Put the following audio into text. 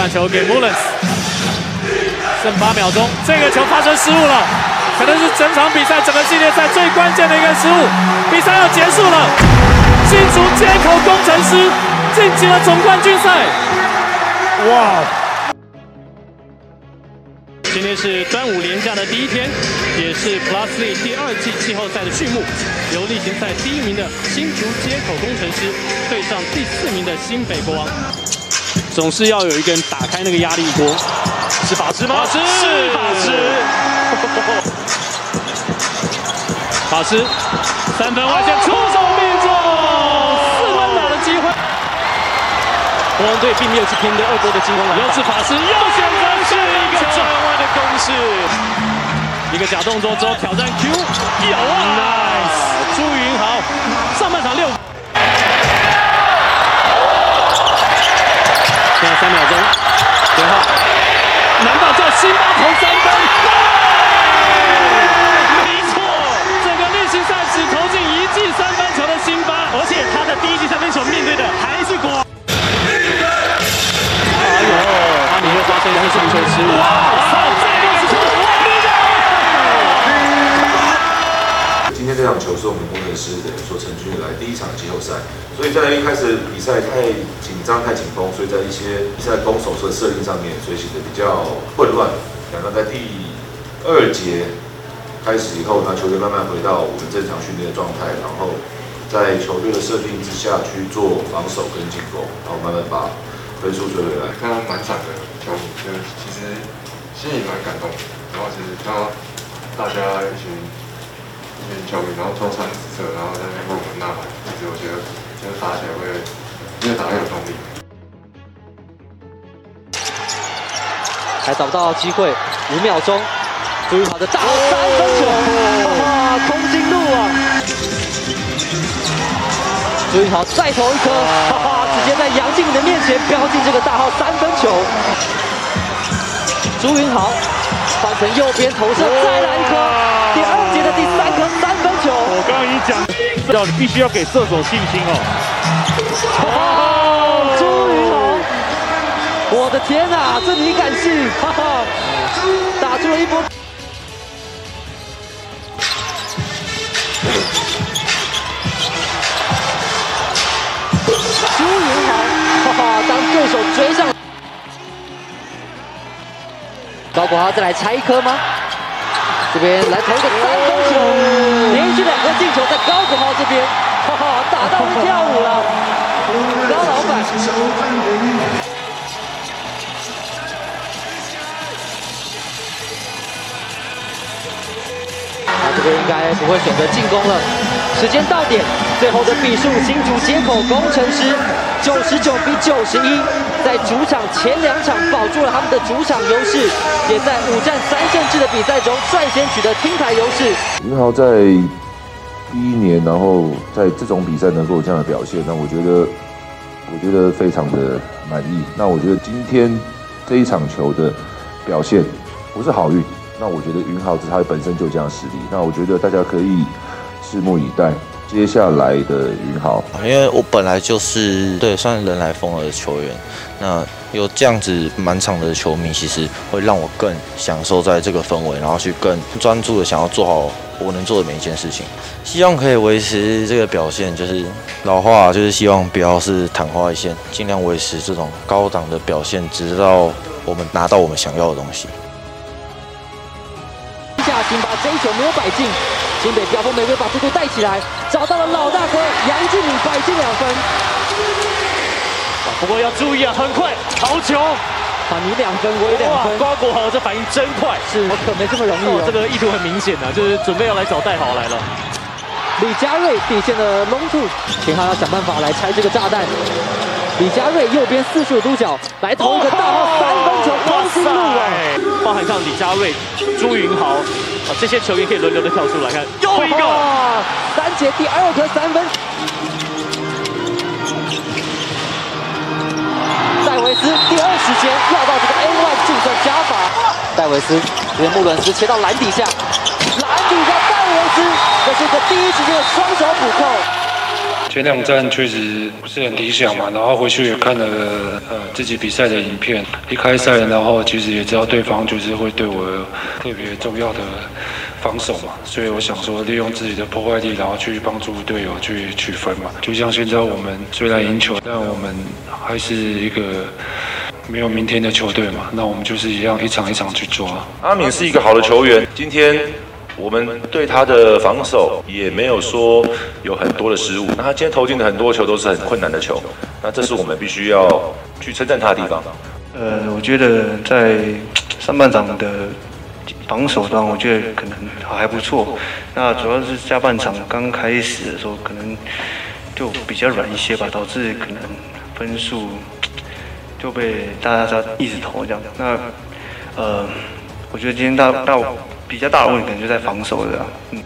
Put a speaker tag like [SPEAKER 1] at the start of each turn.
[SPEAKER 1] 把球给 Mullins，剩八秒钟，这个球发生失误了，可能是整场比赛、整个系列赛最关键的一个失误。比赛要结束了，新竹接口工程师晋级了总冠军赛。哇！今天是端午连假的第一天，也是 Plus League 第二季季后赛的序幕。由例行赛第一名的新竹接口工程师对上第四名的新北国王。总是要有一个人打开那个压力锅，是法师吗？法师，是法师。法师，三分外线出手命中，四分打的机会。国王队并没有去拼对二波的进攻，又是法师，又选择是一个转弯的攻势，一个假动作之后挑战 Q，有啊，nice，朱云豪，上半场六。最后，难道叫辛巴投三分？没错，整个练习赛只投进一记三分球的辛巴，而且他的第一记这场球是
[SPEAKER 2] 我们工程师的所成军以来第一场季后赛，所以在一开始比赛太紧张、太紧绷，所以在一些比赛攻守的设定上面，所以显得比较混乱。两个在第二节开始以后，那球队慢慢回到我们正常训练的状态，然后在球队的设定之下去做防守跟进攻，然后慢慢把分数追回来。
[SPEAKER 3] 看到满场的球迷，就其实心里蛮感动，然后其实看到大家一群。球迷，然后都穿紫色，然后在那边为我们呐喊。其实我觉得，就是打起来会越打越有动力。
[SPEAKER 4] 还找不到机会，五秒钟，朱云豪的大三分球，哇，空心路啊！朱云豪再投一颗，哈哈，直接在杨靖宇的面前飙进这个大号三分球。朱云豪换成右边投射，再来一颗。第二节的第
[SPEAKER 1] 要你必须要给射手信心哦。
[SPEAKER 4] 哦，朱云龙，我的天哪，这你敢信？哈哈，打出了一波。朱云龙，哈哈，当对手追上，高国豪再来拆一颗吗？这边来投一个三分球，连续两个进球在高这边，哈哈，打到会跳舞了，高老板。他这边应该不会选择进攻了，时间到点，最后的比数，新竹街口工程师九十九比九十一。在主场前两场保住了他们的主场优势，也在五战三胜制的比赛中率先取得听台优势。
[SPEAKER 2] 云豪在第一年，然后在这种比赛能够有这样的表现，那我觉得，我觉得非常的满意。那我觉得今天这一场球的表现不是好运，那我觉得云豪他本身就这样的实力，那我觉得大家可以拭目以待。接下来的云豪，
[SPEAKER 5] 因为我本来就是对算人来疯了的球员，那有这样子满场的球迷，其实会让我更享受在这个氛围，然后去更专注的想要做好我能做的每一件事情。希望可以维持这个表现，就是老话就是希望不要是昙花一现，尽量维持这种高档的表现，直到我们拿到我们想要的东西。
[SPEAKER 4] 下辛巴这一球没有摆进。新北飙风玫瑰把速度带起来，找到了老大哥杨俊敏，摆进两分。
[SPEAKER 1] 不过要注意啊，很快好球！
[SPEAKER 4] 啊，你两分，我也两分。
[SPEAKER 1] 瓜国豪这反应真快，
[SPEAKER 4] 是我可没这么容易、哦。
[SPEAKER 1] 这个意图很明显的，就是准备要来找戴豪来了。
[SPEAKER 4] 李佳瑞底线的 long two，秦昊要想办法来拆这个炸弹。李佳瑞右边四十五度角来投一个大号三分球，空心路啊！
[SPEAKER 1] 包含上李佳瑞、朱云豪。这些球员可以轮流的跳出来看，又一个。
[SPEAKER 4] 三节第二颗三分，戴维斯第二时间跳到这个 N one 净胜加法，戴维斯这边穆伦斯切到篮底下，篮底下戴维斯，这是一个第一时间的双手补扣，
[SPEAKER 6] 前两站确实不是很理想嘛，然后回去也看了呃自己比赛的影片，一开赛然后其实也知道对方就是会对我特别重要的防守嘛，所以我想说利用自己的破坏力，然后去帮助队友去取分嘛。就像现在我们虽然赢球，但我们还是一个没有明天的球队嘛，那我们就是一样一场一场去抓。
[SPEAKER 2] 阿敏是一个好的球员，今天。我们对他的防守也没有说有很多的失误，那他今天投进的很多球都是很困难的球，那这是我们必须要去称赞他的地方。
[SPEAKER 7] 呃，我觉得在上半场的防守端，我觉得可能还不错。那主要是下半场刚开始的时候，可能就比较软一些吧，导致可能分数就被大家一直投这样。那呃，我觉得今天大大。比较大的问题可能就在防守的，嗯。